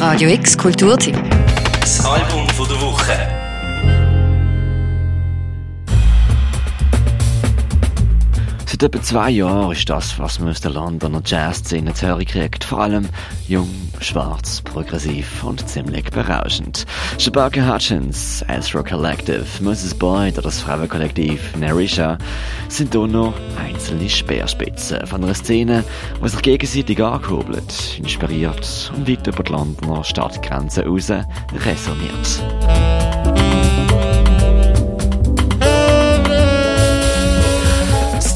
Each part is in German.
Radio X Kulturteam. Das Album der Woche. Seit etwa zwei Jahren ist das, was man aus der Londoner Jazzszene zu hören kriegt. Vor allem jung, schwarz, progressiv und ziemlich berauschend. Shabaka Hutchins, Astro Collective, Moses Boyd oder das Frauenkollektiv Narisha sind hier noch einzelne Speerspitzen von einer Szene, die sich gegenseitig ankurbelt, inspiriert und weit über die Londoner Stadtgrenzen raus resoniert.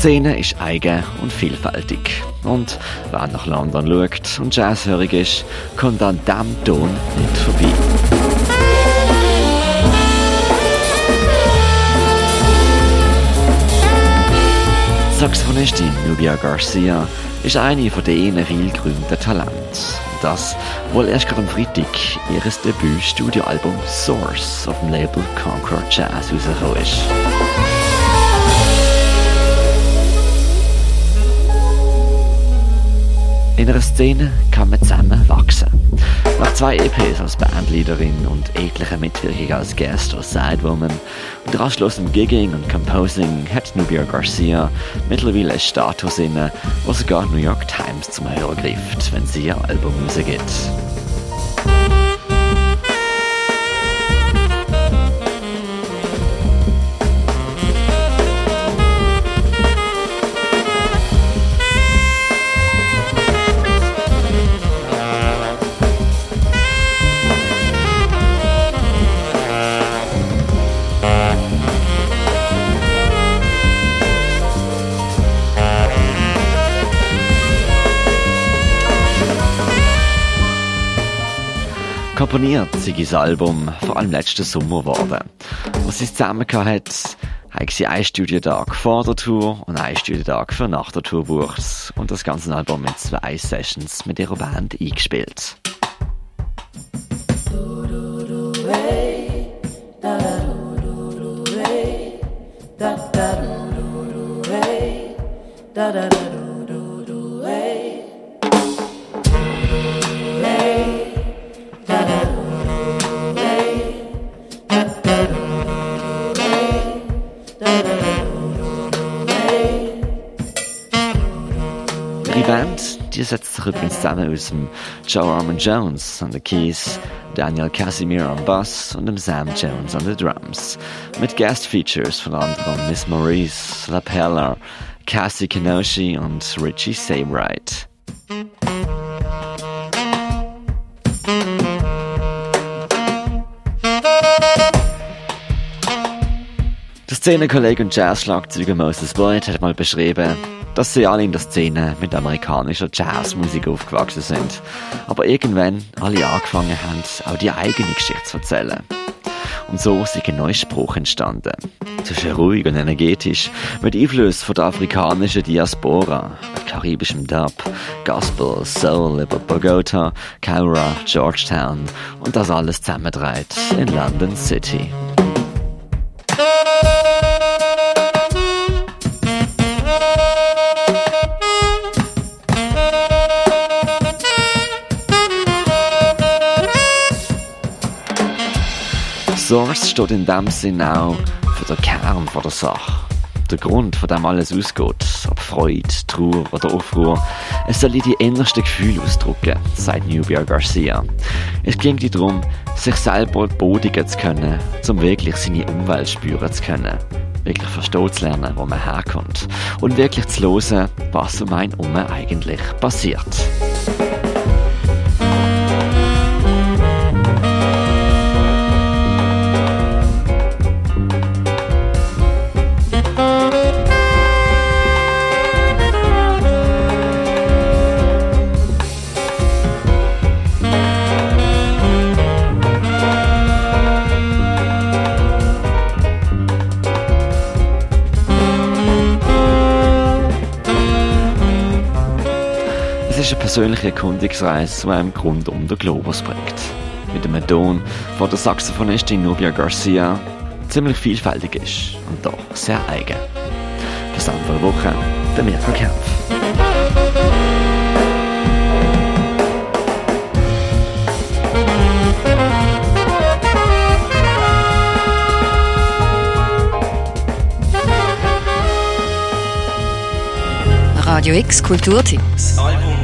Szene ist eigen und vielfältig. Und wer nach London schaut und jazzhörig ist, kommt an diesem Ton nicht vorbei. Saxophonistin Nubia Garcia ist eine von diesen viel gerühmten Talenten. Das, wohl erst gerade am Freitag ihres Debüt-Studioalbum Source auf dem Label Concord Jazz rausgekommen ist. In einer Szene kann man zusammen wachsen. Nach zwei EPs als Bandleaderin und etlichen Mitwirkungen als Guest oder Sidewoman und rastlosen Gigging und Composing hat Nubia Garcia mittlerweile einen Status inne, wo sogar New York Times zum Hörer greift, wenn sie ihr Album rausgibt. Komponiert sei das Album vor allem letzten Sommer geworden. Was sie zusammen hat, haben sie einen Studiotag vor der Tour und einen Studiotag für nach der Tour gebucht und das ganze Album mit zwei Sessions mit ihrer Band eingespielt. Die Band die setzt sich übrigens zusammen aus dem Joe Armand Jones an den Keys, Daniel Casimir am Bass und dem Sam Jones an den Drums. Mit Guest-Features von anderen Miss Maurice, La Perla, Cassie Kenoshi und Richie Sabright. Szenekollege und Jazzschlagzeuger Moses Boyd hat mal beschrieben, dass sie alle in der Szene mit amerikanischer Jazzmusik aufgewachsen sind, aber irgendwann alle angefangen haben, auch die eigene Geschichte zu erzählen. Und so ist ein neuer Spruch entstanden. Zwischen ruhig und energetisch, mit Einfluss von der afrikanischen Diaspora, mit karibischem Dub, Gospel, Soul über Bogota, Caura, Georgetown und das alles zusammendreht in London City. Source steht in dem Sinn auch für den Kern der Sache. Der Grund, von dem alles ausgeht, ob Freude, Trauer oder Aufruhr, es soll die innersten Gefühle ausdrücken, sagt Nubia Garcia. Es ging darum, sich selber bodigen zu können, um wirklich seine Umwelt spüren zu können. Wirklich verstehen zu lernen, wo man herkommt. Und wirklich zu hören, was um einen herum eigentlich passiert. ist eine persönliche Erkundungsreise die einem Grund um den Globus bringt. Mit einem Ton von der Saxophonistin Nubia Garcia ziemlich vielfältig ist und doch sehr eigen. Bis dann vor der Woche, der Mirko Kempf. Radio X Kulturtipps. Album